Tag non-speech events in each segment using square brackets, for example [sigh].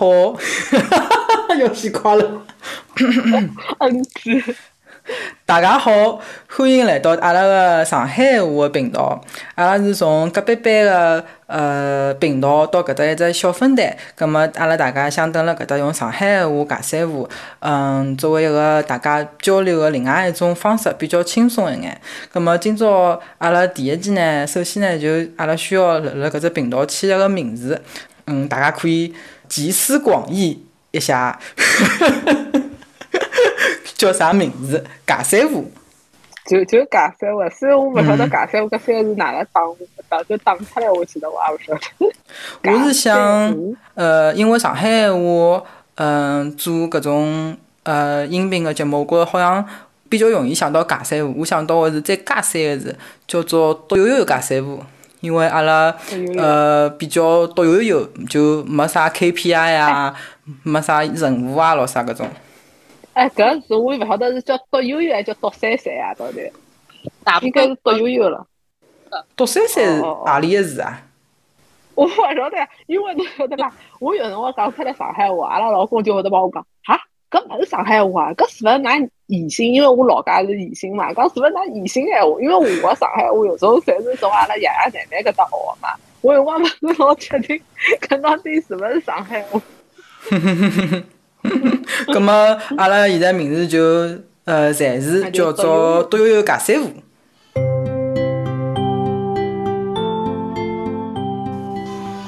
好，要死快了。嗯，是。大家好，欢迎来到阿拉个上海话个频道。阿拉是从隔壁班个呃频道到搿搭一只小分队，葛末阿拉大家想蹲辣搿搭用上海话尬三胡，嗯，作为一个大家交流个另外一种方式，比较轻松一眼。葛末今朝阿拉第一期呢，首先呢就阿拉需要辣辣搿只频道起一个名字，嗯，大家可以集思广益一下。叫啥名字？尬三胡，就就尬三胡。虽然我勿晓得尬三胡搿三个字哪能打，打就打出来，我记得我也勿晓得。我是想，呃，因为上海话，嗯，做搿种呃音频个节目，我觉着好像比较容易想到尬三胡。我想到个是再加三个字，叫做“独悠悠尬三胡”。因为阿拉呃比较独悠悠，就没啥 KPI 呀，没啥任务啊，老啥搿种。哎，搿字我也勿晓得是叫“独悠悠”还叫“独三三”啊？到底？应该是“独悠悠”了。独三三是何里个字啊？我勿晓得，因为侬晓得伐？我有辰光讲出来上海话，阿拉老公就会得帮我讲：“哈，搿勿是上海话，搿是勿是㑚宜兴？因为我老家是宜兴嘛，讲是勿是㑚宜兴闲话？因为我个上海话有时候侪是从阿拉爷爷奶奶搿搭学个嘛，我有辰光勿是老确定，搿到底是勿是上海话？”咁么，阿拉现在名字就呃暂时叫做独悠悠尬三胡。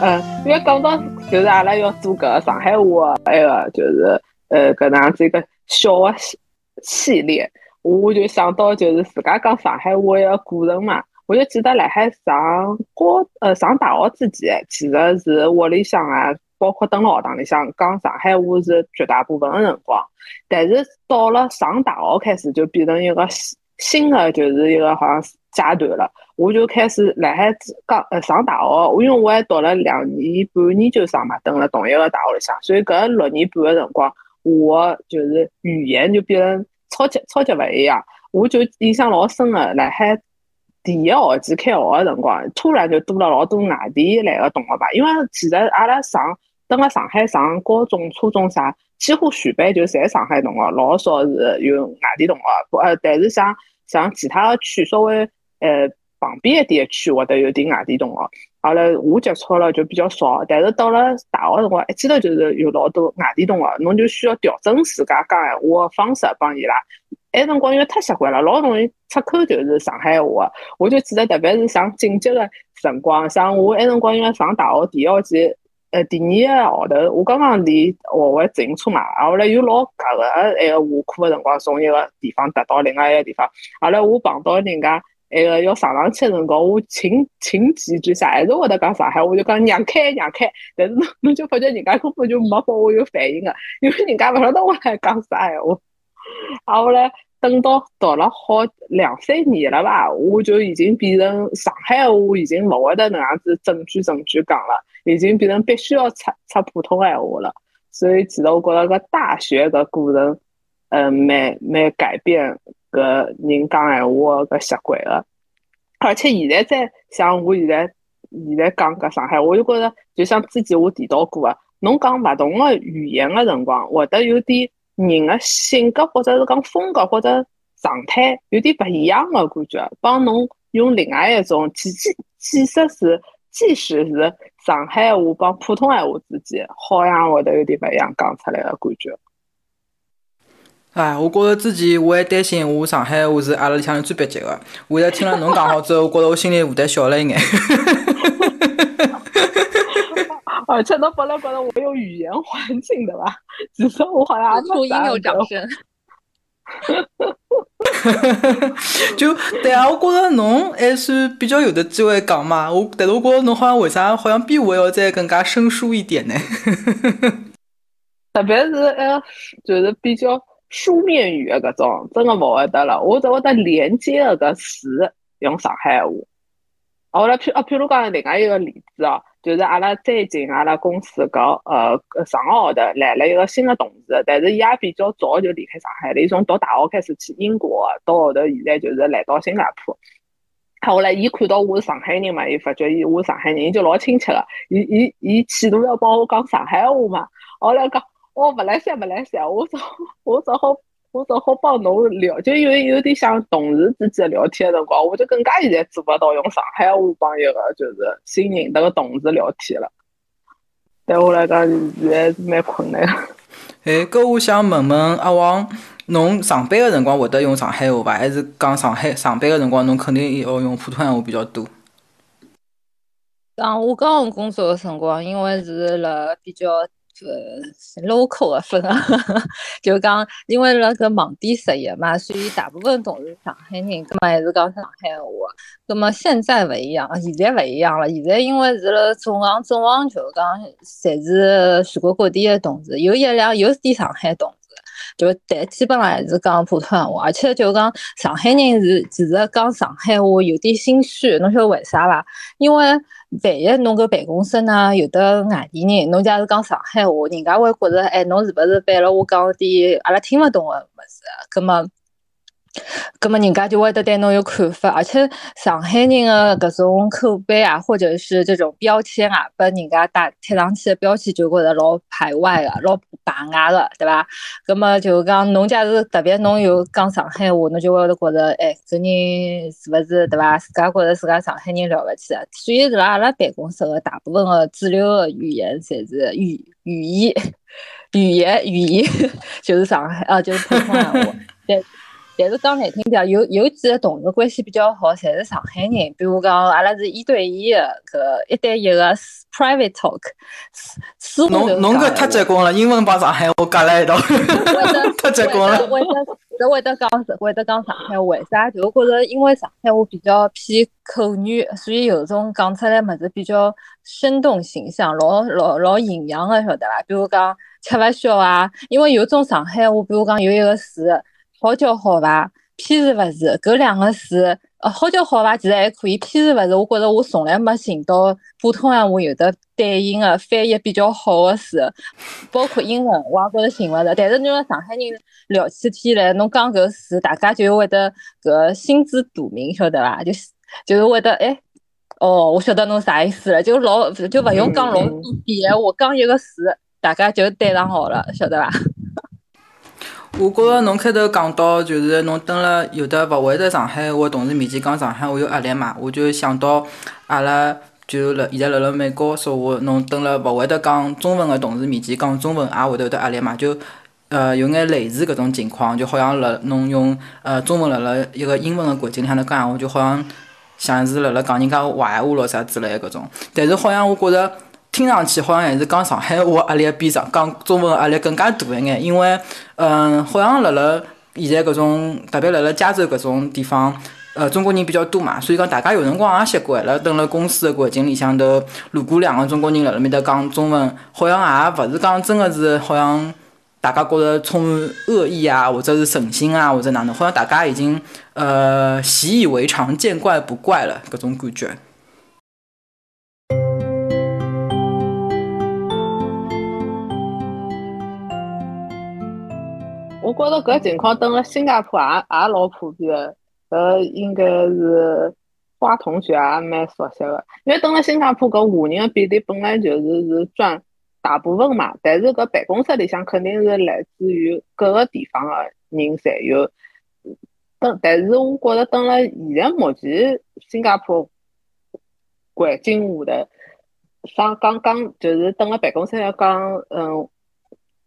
嗯，因为讲到就是阿拉要做搿个上海话个埃个就是呃搿能样子一个小个系列，我就想到就是自家讲上海话一个过程嘛。我就记得辣海上高呃上大学之前，其实是屋里向啊。包括蹲辣学堂里向讲上海话是绝大部分个辰光，但是到了上大学开始就变成一个新新的就是一个好像阶段了。我就开始辣海讲呃上大学，因为我还读了两年半研究生嘛，蹲辣同一个大学里向，所以搿六年半个辰光，我就是语言就变成超级超级勿一样。我就印象老深个，辣海。第一学期开学个辰光，突然就多了老多外地来个同学吧，因为其实阿拉上。等辣上海上高中、初中啥，几乎全班就侪上海同学，老少是有外地同学。呃，但是像像其他个区，稍微呃旁边一点区，会得有点外地同学。后来我接触了就比较少，但是到了大学辰光，一记头就是有老多外地同学，侬就需要调整自家讲闲话个方式帮伊拉。埃辰光因为太习惯了，老容易出口就是上海话。我就记得特别是像紧急个辰光，像我埃辰光因为上大学第一学期。呃，第二个号头，我刚刚练学会自行车嘛，后来又老夹个，那个下课个辰光，从一个地方达到另外一个地方，后来我碰到人家那个要上上去个辰光，我情情急之下还是会得讲上海，我就讲让开让开，但是侬侬就发觉人家根本就没拨我有反应个，因为人家勿晓得我来讲啥闲话，后来。等到读了好两三年了吧，我就已经变成上海话，已经勿会得能样子整句整句讲了，已经变成必须要出出普通闲话了。所以其实我觉着搿大学个过程，嗯，蛮蛮改变搿人讲闲话个习惯个。而且现在再像我现在现在讲搿上海，我就觉着就像之前我提到过个，侬讲勿同个语言个辰光，会得有点。人的性格或者是讲风格或者状态有点不一样的感觉，帮侬用另外一种，即即即使是即使是上海话帮普通闲话之间，好像会得有点不一样讲出来的感觉。哎，我觉着之前我还担心我上海话是阿拉里向最蹩脚的，我现在听了侬讲好之后，我觉着我心里负担小了一眼。而且侬本来觉得我有语言环境的吧？只是我好像录音有掌声。[laughs] 就对啊，我觉着侬还算比较有的机会讲嘛。我但是我觉着侬好像为啥好像比我要再更加生疏一点呢？[laughs] 特别是呃，就是比较书面语的搿种，真的勿会得了。我只会得连接的搿词用上海话。我来譬啊，譬如讲另外一个例子哦。就是阿拉最近阿拉公司搿呃上个号头来了一个新的同事，但是伊也比较早就离开上海了。伊从读大学开始去英国，到后头现在就是来到新加坡。后来伊看到我是上海人嘛，伊发觉伊我是上海人，伊就老亲切个。伊伊伊企图要帮我讲上海话嘛。我来讲，我勿来三勿来三，我只我只好我只好帮侬聊，就因为有点像同事之间聊天的辰光，我就更加现在做不到用上海话帮一个就是新认得个同事聊天了。对我来讲，现在是蛮困难。[laughs] 哎，搿我想问问阿王，侬上班个辰光会得用上海话伐？还是讲上海上班个辰光侬肯定要用普通闲话比较多？讲我刚工作个辰光，因为是辣比较。呃，local 的分啊，[laughs] 就讲，因为那个网点实习嘛，所以大部分同事上海人，咁么还是讲上海话。咁么现在勿一样，现在勿一样了。现在因为是了总行，总行就讲，侪是全国各地的同事，有一两有点上海同，就但基本上还是讲普通话。而且就讲上海人是其实讲上海话有点心虚，侬晓得为啥伐？因为万一侬个办公室呢有的外地人，侬假如讲上海话，人家会觉着，哎，侬是勿是背了我讲点阿拉听勿懂个物事？个么。咁么人家就会得对侬有看法，而且上海人的搿种口碑啊，或者是这种标签啊，把人家打贴上去的标签就觉得老排外的、老排外的，对吧？咁么就讲侬假如特别侬有讲上海话，侬就会得觉得，哎，搿人是勿是对伐？自家觉得自家上海人了勿起啊？所以辣阿拉办公室的大部分的主流的语言，侪是语语言、语言、语言，[laughs] 就是上海啊，就是普通话。[laughs] 对。但是讲难听点，有有几个同事关系比较好，侪是上海人。比如讲，阿拉是一对一的，搿一对一个 private talk。侬侬搿太结棍了，英文帮上海话夹辣一道，[laughs] 太结棍了。会得会得讲会得讲上海话，为啥？就觉着因为上海话比较偏口语，所以有种讲出来物事比较生动形象，老老老营养的，晓得伐？比如讲吃勿消啊，因为有种上海话，比如讲有一个词。好叫好伐？偏是勿是？搿两个字，呃，好叫好伐？其实还可以。偏是勿是？我觉着我从来没寻到普通闲话有的对应的翻译比较好的词，包括英文，我也觉着寻勿着。但是侬上海人聊起天来，侬讲搿词，大家就会得搿心知肚明，晓得伐？就是就是会得哎，哦，我晓得侬啥意思了，就老就勿用讲老多遍，我讲一个词，大家就对上号了，晓得伐？我觉着侬开头讲到，就是侬蹲了有的勿会得上海话同事面前讲上海话有压力嘛？我就想到阿拉就辣现在辣辣美国说话，侬蹲了勿会得讲中文个同事面前讲中文也会得有得压力嘛？就呃有眼类似搿种情况，就好像辣侬用呃中文辣辣一个英文个环境里向头讲闲话，就好像像是辣辣讲人家坏话咯啥之类搿种。但是好像我觉着。听上去好像还是讲上海话压力比上讲中文压力更加大一眼，因为，嗯，好像辣辣现在搿种，特别辣辣加州搿种地方，呃，中国人比较多嘛，所以讲大家有辰光也习惯了，蹲辣公司的环境里向头，如果两个中国人辣辣面搭讲中文，好像也勿是讲真的是好像大家觉着充满恶意啊，或者是诚心啊，或者哪能，好像大家已经呃习以为常，见怪不怪了，搿种感觉。我觉着搿情况等了新加坡也也老普遍的，搿应该是花同学也蛮熟悉的。因为等了新加坡搿华人的比例本来就是是占大部分嘛，但是搿办公室里向肯定是来自于各个地方的人侪有。等，但是我觉着等了现在目前新加坡环境下头，上刚刚就是等了办公室要讲嗯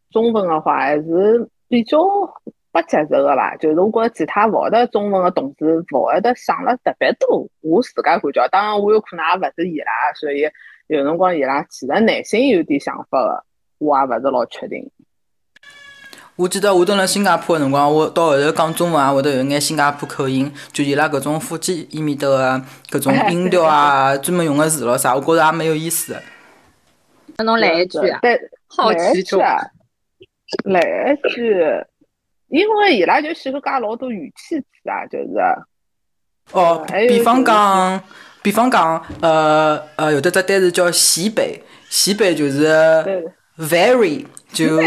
中文的话还是。比较不接受的吧，就是我觉着其他勿会得中文的同事勿会得想了特别多。我自家感觉，当然我有可能也勿是伊拉，所以有辰光伊拉其实内心有点想法的，我也勿是老确定。我记得我蹲辣新加坡的辰光，我到后头讲中文也会得有眼新加坡口音，就伊拉搿种福建伊面搭个搿种音调啊，专门用个词咯啥，我觉着也蛮有意思个。那侬来一句啊？好奇中。来一句，因为伊拉就喜欢加老多语气词啊，就是。哦，比方讲，比方讲，呃呃，有的只单词叫西北，西北就是 very，就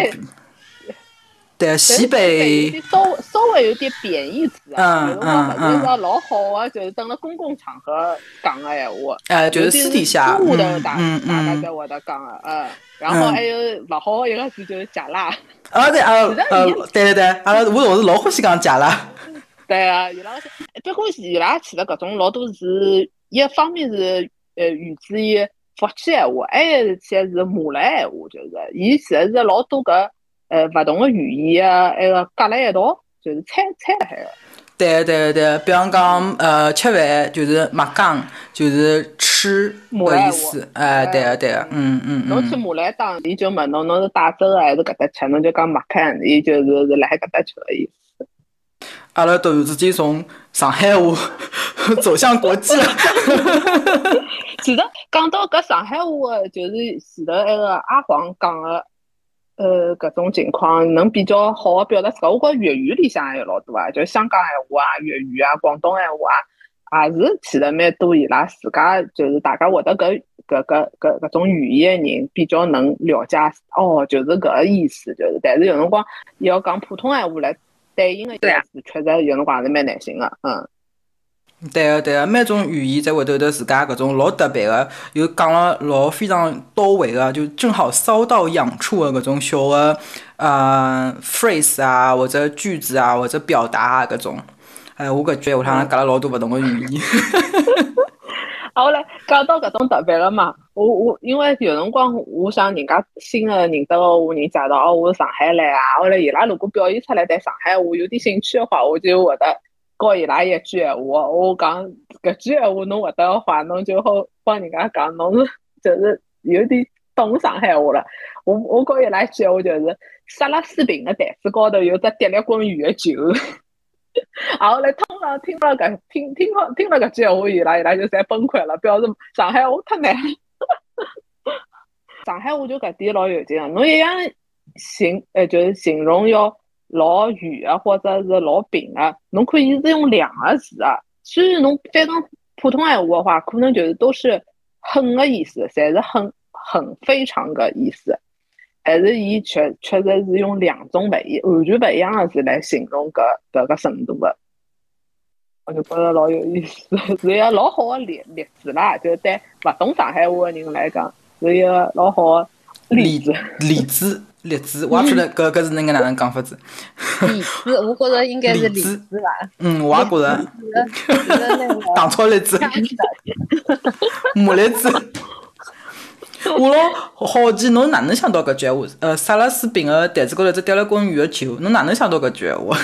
对西北。稍稍微有点贬义词啊，有辰光勿是说老好个，就是等了公共场合讲个闲话，哎，就是私底下，私下头大大家在会得讲个，嗯，然后还有勿好个一个字就是假辣，啊对啊，呃，对对对，阿拉我我是老欢喜讲假辣，[laughs] 对啊，伊拉不过伊拉去的搿种老多是一方面是呃源自于福建闲话，还有一些是马来闲话，就是伊其实是老多个。呃，勿同个语言啊，埃个夹辣一道，就是掺掺辣海个。对对对，比方讲，呃，吃饭就是麦讲，就是吃个意思。哎，对个对个，嗯嗯嗯。侬去马来档，伊就问侬，侬是带走个还是搿搭吃？侬就讲麦看，伊就是是辣海搿搭吃个意思。阿拉突然之间从上海话 [laughs] 走向国际了。[laughs] 其实讲到搿上海话，就是前头埃个阿黄讲个。呃，搿种情况能比较好个表达自家，我觉粤语里向也有老多啊，就香港闲话啊、粤语啊、广东闲话啊，也是其实蛮多伊拉自家就是大家会得搿搿搿搿搿种语言个人比较能了解哦，就是搿个意思，就是。但是有辰光要讲普通闲话来对应个意思，确实有辰光还是蛮难寻个，嗯。对个对个，每种语言在会头的自家搿种老特别个，又讲了老非常到位个，就正好骚到痒处个搿种小个呃 phrase 啊，或者句子啊，或者表达啊搿种。哎，我搿句话上讲了老多勿同个语言。[laughs] 啊，后来讲到搿种特别了嘛，我我因为有辰光我想人家新个认得个我人介绍哦，我是上海来啊，后来伊拉如果表现出来对上海话有点兴趣的话，我就会得。教伊拉一句闲话，我讲搿句闲话侬会得话，侬就好帮人家讲，侬是就是有点懂上海话了。我我教伊拉一句闲话就是，沙拉水瓶个台子高头有只滴了滚圆个球。[laughs] 然后来通常听了搿听听好听了搿句闲话，伊拉伊拉就侪崩溃了，表示上海话太难。[laughs] 上海话就搿点老有劲个，侬一样形呃就是形容要。老远啊，或者是老平啊，侬可以是用两个字啊。虽然侬翻成普通闲话的话，可能就是都是很的意思，侪是很很非常的意思。但是伊确确实是用两种不一完全不一样的字来形容搿搿个程度的，我就觉着老有意思，[laughs] 是一个老好的例例子啦。就对勿懂上海话的人来讲，是一个老好的例子例子。例子，我也晓得，[laughs] 搿搿是那个哪能讲法子？例子，我觉着应该是例子吧。嗯，我也觉着。糖炒栗子。木栗 [laughs] 子。[laughs] 我老好奇，侬哪能想到搿句话？呃，沙拉斯饼个台子高头只掉了滚圆个球，侬哪能想到搿句话？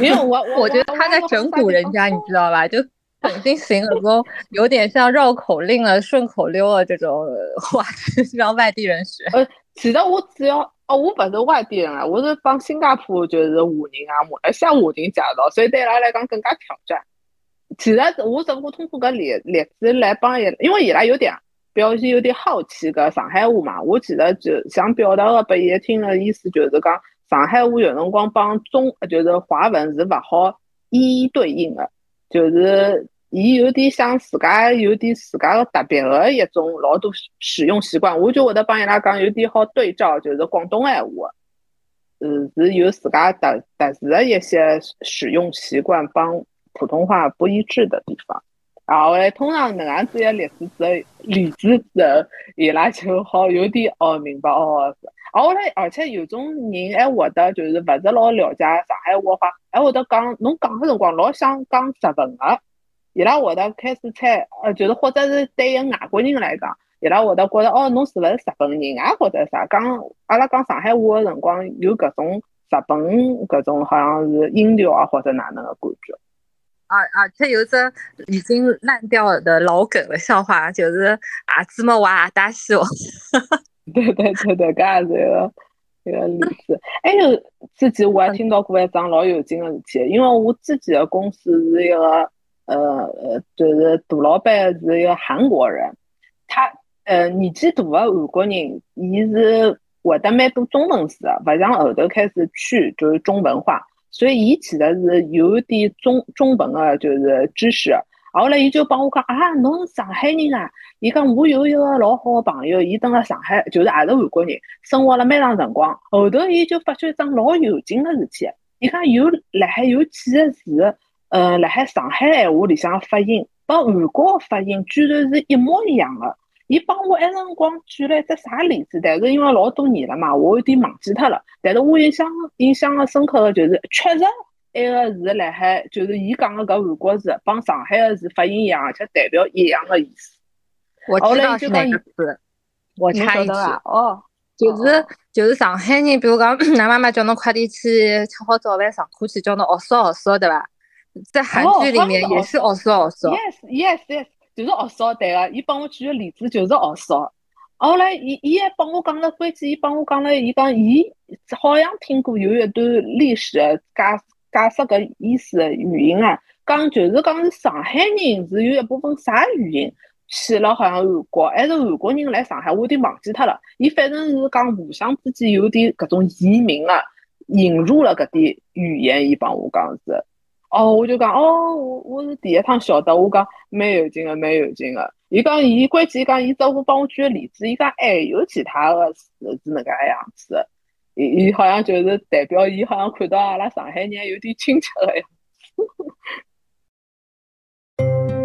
因为我我觉得他在整蛊人家，你知道吧？就肯定行那种有点像绕口令啊、顺口溜啊这种话，让外地人学。呃，其实我只要。哦，我不是外地人啊，我是帮新加坡就是华人啊，马来西亚华人介绍，所以对伊拉来讲更加挑战。其实我只不过通过个例例子来帮伊，因为伊拉有点表现有点好奇个上海话嘛，我其实就想表达个拨伊听个意思就是讲上海话有辰光帮中就是华文是勿好一一对应的，就是。伊有点像自家有点自家个特别个一种老多使用习惯，我就会得帮伊拉讲有点好对照，就是广东闲话，嗯，是有自家特特殊的一些使用习惯帮普通话不一致的地方。然后嘞，通常能样子个例子之后，例子之后，伊拉就好有点哦明白哦。后来，而且有种人还会得就是勿是老了解上海话话，还会得讲侬讲个辰光老想讲日文个。伊拉会得开始猜，呃，就是或者是对一个外国人来讲，伊拉会得觉得哦，侬是勿是日本人啊，或者啥？讲阿拉讲上海话的辰光，有搿种日本搿种好像是音调啊，或者哪能个感觉？啊啊，且有只已经烂掉的老梗的笑话，就是啊，芝麻娃大西哦。对对对对，搿也是一个一个例子。还有之前我还听到过一桩老有劲的事体，因为我自己的公司是一个。呃呃，就是大老板是一个韩国人，他呃年纪大的韩国人，伊是会得蛮多中文字的，勿像后头开始去就是中文化，所以伊其实是有点中中文的，就是知识。后来伊就帮我讲啊，侬是上海人啊？伊讲我有一个老好的朋友，伊蹲辣上海，就是也是韩国人，生活了蛮长辰光。后头伊就发觉一桩老有劲的事体。伊讲有辣海有几个字，呃，辣海上海闲话里向发音，帮韩国个发音居然是一模一样个。伊帮我埃辰光举了一只啥例子？但是因为老多年了嘛，我有点忘记脱了。但是我印象印象个深刻个就是，确实埃个字辣海，就是伊讲个搿韩国字帮上海个字发音一样，而且代表一样的意思。我知道是哪个字，我插一句哦，就是就是上海人，比如讲，[clears throat] 㑚妈妈叫侬快点去吃好早饭上课去，叫侬学说学说，对伐？在韩剧里面也是学说学说。Yes yes yes。就是学少对个，伊帮我举个例子就是学少。后来伊伊还帮我讲了，关键伊帮我讲了，伊讲伊好像听过有一段历史解解释搿意思的语音啊，讲就是讲是上海人是有一部分啥语言去了好像韩国，还是韩国人来上海，我有点忘记脱了。伊反正是讲互相之间有点搿种移民啊，引入了搿点语言，伊帮我讲是。哦，我就讲哦，我我是第一趟晓得，我讲蛮有劲个，蛮有劲个。伊讲伊关键讲伊只顾帮我举个例子，伊讲还有其他个是是那个样子，伊伊好像就是代表伊好像看到阿拉上海人有点亲切个样子。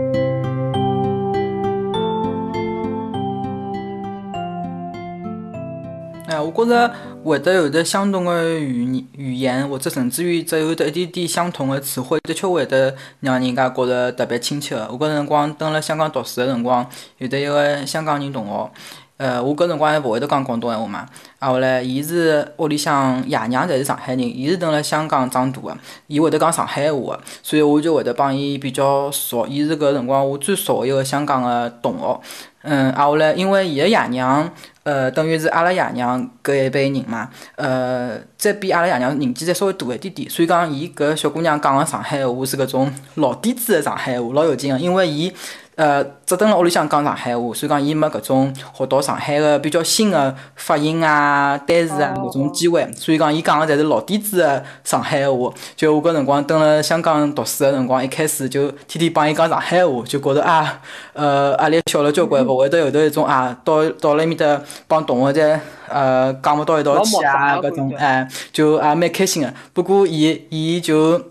哎，我觉着会得有的相同的语语言，或者甚至于只有得一点点相同的词汇，的确会得让人家觉着特别亲切的。我搿辰光蹲辣香港读书的辰光，有得一个香港人同学，呃，我搿辰光还勿会得讲广东闲话嘛。啊，后来伊是屋里向爷娘侪是上海人，伊是蹲辣香港长大的，伊会得讲上海闲话的，所以我就会得帮伊比较熟。伊是搿辰光我最熟一个香港的同学。嗯，啊后来因为伊个爷娘。呃，等于是阿拉爷娘搿一辈人嘛，呃，再比阿拉爷娘年纪再稍微大一点点，所以讲伊搿小姑娘讲个上海闲话是搿种老底子个上海闲话，老有劲个，因为伊。呃，只等辣屋里向讲上海话，所以讲伊没搿种学到上海个比较新个发音啊、单词啊搿种机会，所以讲伊讲个侪是老底子个上海话。就我搿辰光蹲辣香港读书个辰光，一开始就天天帮伊讲上海话，就觉着啊，呃，压力小了交关，勿会得后头一种啊，到到了埃面搭帮同学在呃讲勿到一道去啊，搿种哎，就也蛮开心个。不过伊伊就。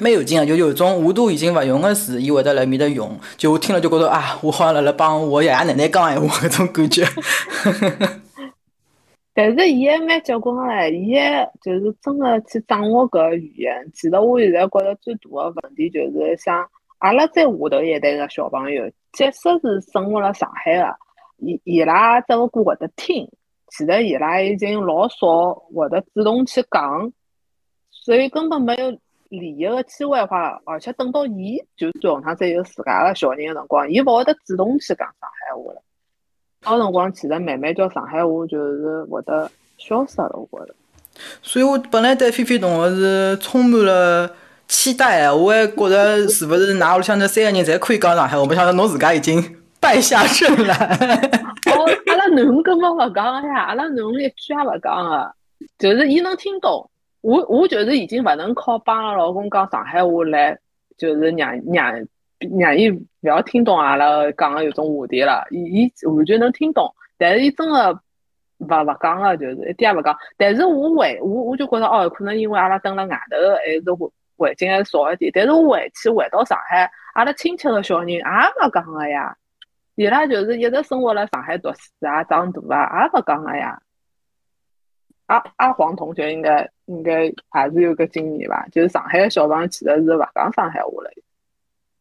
蛮有劲个，就有种我都已经勿用个词，伊会得辣面搭用，就我听了就觉着啊，我好像辣辣帮我爷爷奶奶讲闲话搿种感觉。[laughs] 但是伊还蛮结棍个伊还就是真个去掌握搿语言。其实我现在觉着最大个问题就是像阿拉再下头一代个小朋友，即使是生活辣上海个，伊伊拉只不过会得听，其实伊拉已经老少会得主动去讲，所以根本没有。利益个机会的话，而且等到伊就算下趟再有自家个小人个辰光，伊勿会得主动去讲上海话了。到辰光其实慢慢叫上海话就是会得消失了，我觉着。所以我本来对菲菲同学是充满了期待个，我还觉着是勿是㑚屋里向那三个人侪可以讲上海话，没想到侬自家已经 [laughs] 败下阵来。哦，阿拉囡根本勿讲个呀，阿拉囡一句也勿讲个，就是伊能听懂。我我就是已经勿能靠帮阿拉老公讲上海话来，就是让让让伊勿要听懂阿拉讲个有种话题了。伊伊完全能听懂，但是伊真个勿勿讲个，就是一点也勿讲。但是我回我我就觉着哦，可能因为阿拉蹲辣外头还是环环境还少一点。但是我回去回到上海，阿拉亲戚个小人也勿讲个呀。伊拉就是一直生活辣上海读书啊、长大啊，也勿讲个呀。阿阿黄同学应该应该还是有个经验吧，就是上海的小朋友其实是勿讲上海话嘞。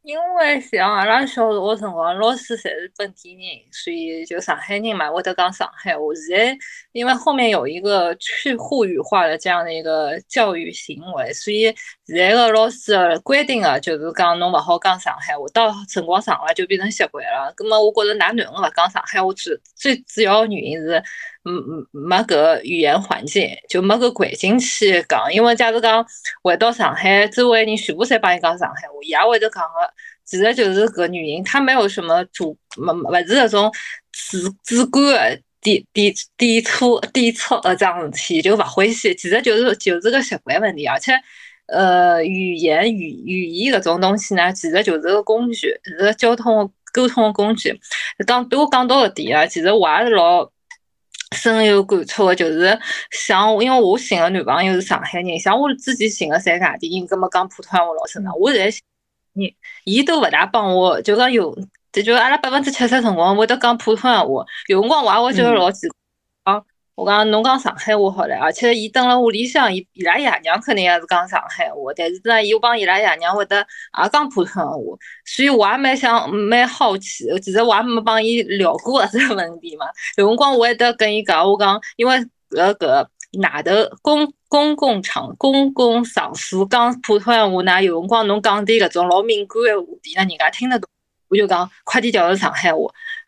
因为像阿拉小学辰光，老师侪是本地人，所以就上海人嘛，会得讲上海话。现在因为后面有一个去沪语化的这样的一个教育行为，所以现在个老师规定个就是讲侬勿好讲上海话，到辰光长了就变成习惯了。葛么我觉着哪囡恩勿讲上海话，主最主要原因是。嗯嗯，没搿语言环境，就没搿环境去讲。因为假如讲回到上海，周围人全部侪帮伊讲上海话，伊也会得讲个。其实就是个原因，他没有什么主，没勿是那种主主观的抵抵抵触抵触呃这样事体，就勿欢喜。其实就是就是个习惯问题，而且呃语言语语言搿种东西呢，其实就是个工具，是个交通沟通的工具。讲我讲到搿点啊，其实我也是老。深有感触的，就是像因为我寻个男朋友是上海人，像我之前寻个侪外地人，葛么讲普通话老顺畅。我现在你伊都勿大帮我，就讲有，这就阿拉百分之七十辰光会得讲普通话，有辰光我也会觉得老奇怪。我讲侬讲上海话好唻，而且伊蹲辣屋里向，伊伊拉爷娘肯定也是讲上海话，但是呢，伊帮伊拉爷娘会得也讲普通话，所以我也蛮想蛮好奇，其实我也没帮伊聊过这个问题嘛。有辰光我会得跟伊讲，我讲因为搿个外头公公共场公共场所讲普通话呢，有辰光侬讲点搿种老敏感的话题，那人家听得懂，我就讲快点调成上海话。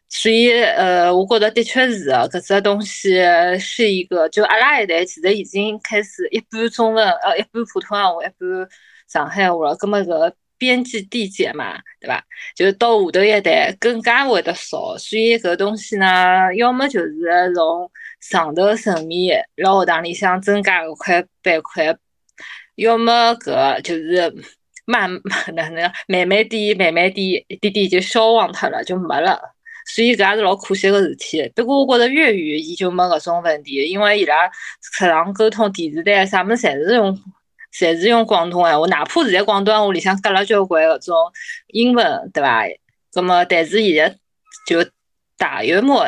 所以，呃，我觉得的确是的，搿只东西是一个，就阿拉一代其实已经开始一半中文，呃，一半普通话，一半上海话了。葛末搿边际递减嘛，对伐？就到下头一代更加会得少。所以搿东西呢，要么就是从上头层面辣学堂里向增加一块板块，要么搿就是慢慢 [laughs] 哪能慢慢点、慢慢点、一点点就消亡脱了，就没了。所以搿也是老可惜个事体。不过我觉着粤语伊就没搿种问题，因为伊拉课堂沟通电视台啥物事侪是用，侪是用广东闲话，哪怕是在广东话里向隔了交关搿种英文，对伐？葛么但是现在就大约摸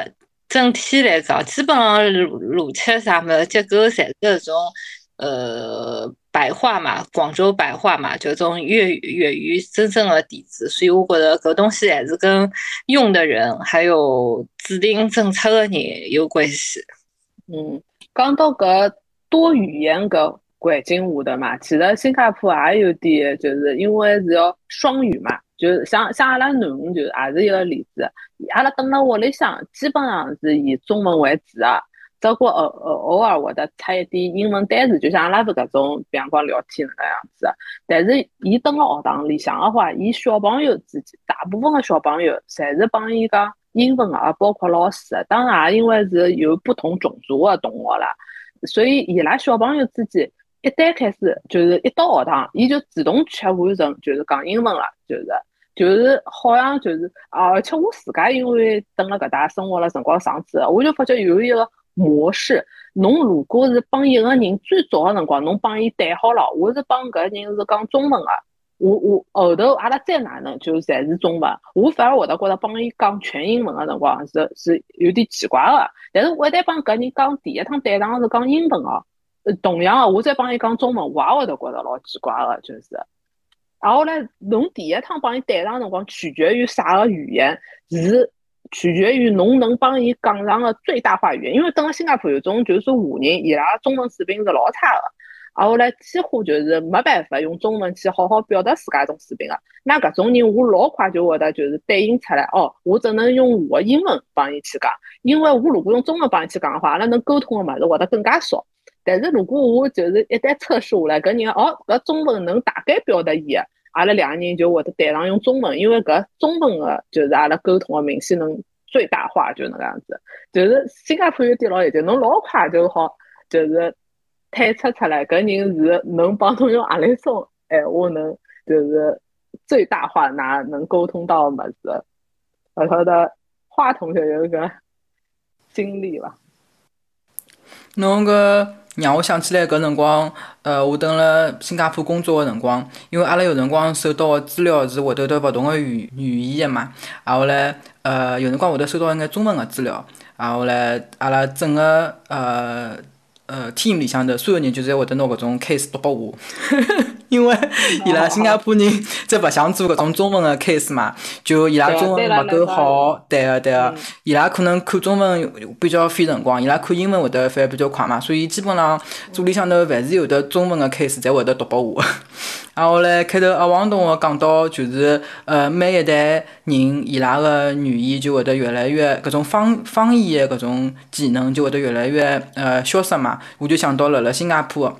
整体来讲，基本上逻逻辑啥么结构侪是种呃。白话嘛，广州白话嘛，就种粤语粤语真正的底子，所以我觉得搿东西还是跟用的人还有制定政策的人有关系。嗯，讲到搿多语言搿环境下头嘛，其实新加坡也有点，就是因为是要双语嘛，就是像像阿拉囡恩就也是一个例子，阿拉蹲辣屋里向基本上是以中文为主啊。包括偶偶偶尔会得出一点英文单词，就像阿拉是搿种，比方讲聊天那个样子。但是伊蹲辣学堂里向的话，伊小朋友之间，大部分的小朋友侪是帮伊讲英文啊，包括老师。当然，因为是有不同种族的同学啦，所以伊拉小朋友之间一旦开始就是一到学堂，伊就自动切换成就是讲英文了，就是就是好像就是啊，而且我自家因为等辣搿搭生活了辰光长子，我就发觉有一个。模式，侬如果是帮一个人最早的辰光，侬帮伊对好了，我是帮搿人是讲中文的，我我后头阿拉再哪能就侪是中文，我反而会得觉得帮伊讲全英文的辰光是是有点奇怪的。但是我一旦帮搿人讲第一趟对上是讲英文哦，同样的我再帮伊讲中文，我也会得觉得老奇怪的，就是。然后呢，侬第一趟帮伊对上辰光，取决于啥个语言是。取决于侬能帮伊讲上个最大化语言，因为等了新加坡有种就是华人，伊拉中文水平是老差的，然后呢几乎就是没办法用中文去好好表达自家种水平个。那搿种人我老快就会得就是对应出来，哦，我只能用我英文帮伊去讲，因为我如果用中文帮伊去讲的话，阿拉能沟通的物事会得更加少。但是如果我就是一旦测试下来，搿人哦搿中文能大概表达伊。阿拉两个人就会得对上用中文，因为搿中文的就是阿拉沟通的明显能最大化，就那个样子。就是新加坡有点老有劲，侬老快就好，就是推测出来搿人是能帮侬用阿里种闲话能就是最大化，哪能沟通到物事。我晓得花同学有一个经历吧？侬搿。让我想起来搿辰光，呃，我等辣新加坡工作个辰光，因为阿拉有辰光收到个资料是会得得勿同个语语言个嘛，然后嘞，呃，有辰光会得收到一眼中文个资料，然后嘞，阿拉整个呃。呃，team 里向的所有人就侪会得拿搿种 case 读拨我，因为伊拉新加坡人在勿想做搿种中文的 case 嘛，就伊拉中文勿够好，对个对个，伊拉可能看中文比较费辰光，伊拉看英文会得反而比较快嘛，所以基本上组里向头凡是有的中文的 case，才会得读拨我。[laughs] 然后嘞，开头阿王同学讲到，就是呃，每一代人伊拉个语言就会得越来越，搿种方方言的搿种技能就会得越来越呃消失嘛。我就想到了辣新加坡，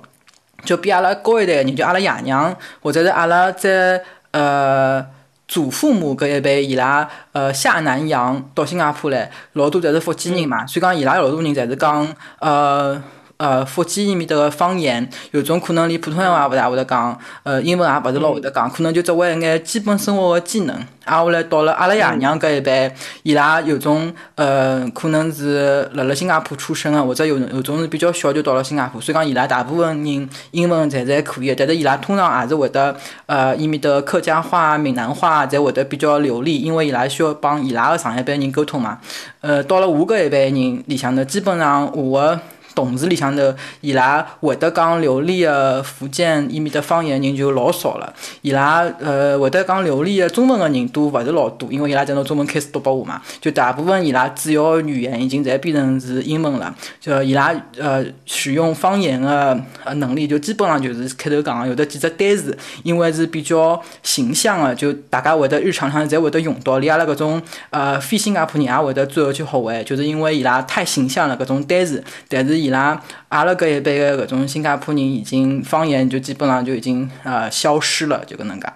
就比阿拉高一代的人，就阿拉爷娘或者是阿拉在呃祖父母搿一辈，伊拉呃下南洋到新加坡来，老多侪是福建人嘛，所以讲伊拉老多人侪是讲呃。呃福建伊面搭个方言，有种可能连普通闲话也勿大会得讲，呃英文也勿是老会得讲，可能就只会一眼基本生活个技能。挨下来到了阿拉爷娘搿一辈，伊拉有种呃可能是辣辣新加坡出生个，或者有有种是比较小就到了新加坡，所以讲伊拉大部分人英文侪是还可以，但是伊拉通常也是会得呃伊面搭客家话、闽南话侪会得比较流利，因为伊拉需要帮伊拉个上一辈人沟通嘛。呃，到了我搿一辈人里向头，基本上我个。同事里向头，伊拉会得讲流利的福建伊面的方言人就老少了。伊拉呃会得讲流利的中文的人都勿是老多，因为伊拉在拿中文开始读拨我嘛。就大部分伊拉主要语言已经侪变成是英文了。就伊拉呃使用方言的呃能力，就基本上就是开头讲有的几只单词，因为是比较形象的，就大家会得日常上侪会得用到。连阿拉搿种呃非新加坡人也会得最后去学会，就是因为伊拉太形象了搿种单词，但是。伊拉阿拉搿一辈个搿种新加坡人，已经方言就基本上就已经呃消失了，就搿能介。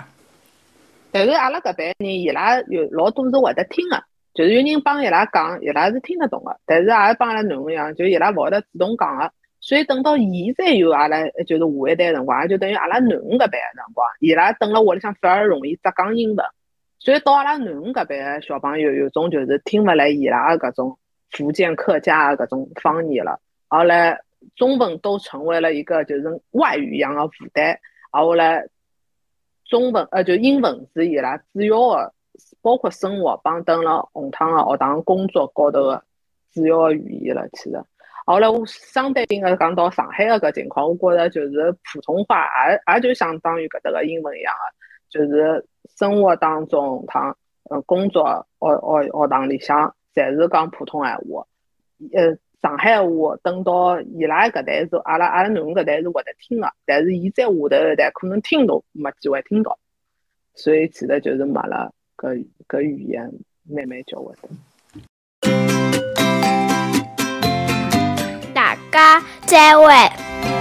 但是阿拉搿辈人，伊拉有老多是会得听个，就是有人帮伊拉讲，伊拉是听得懂个。但是也帮阿拉囡恩一样，就伊拉勿会得主动讲个。所以等到现在有阿拉就是下一代辰光，也就等于阿拉囡恩搿辈个辰光，伊拉等辣屋里向反而容易只讲英文。所以到阿拉囡恩搿辈个小朋友，有种就是听勿来伊拉个搿种福建客家个搿种方言了。后来，中文都成为了一个就是外语一样的负担。后来，中文呃就英文是伊拉主要的，包括生活帮等了红汤的学堂工作高头的主要的语言了。其实，后来我相对应的讲到上海的搿情况，我觉着就是普通话也也就相当于搿搭个英文一样的，就是生活当中红汤呃工作学学学堂里向侪是讲普通闲话，呃。上海话等到伊拉搿代是阿拉阿拉囡儿搿代是会得听的，但是伊在下头一代可能听都没机会听到，所以其实就是没了搿搿语言慢慢教会的。大家再会。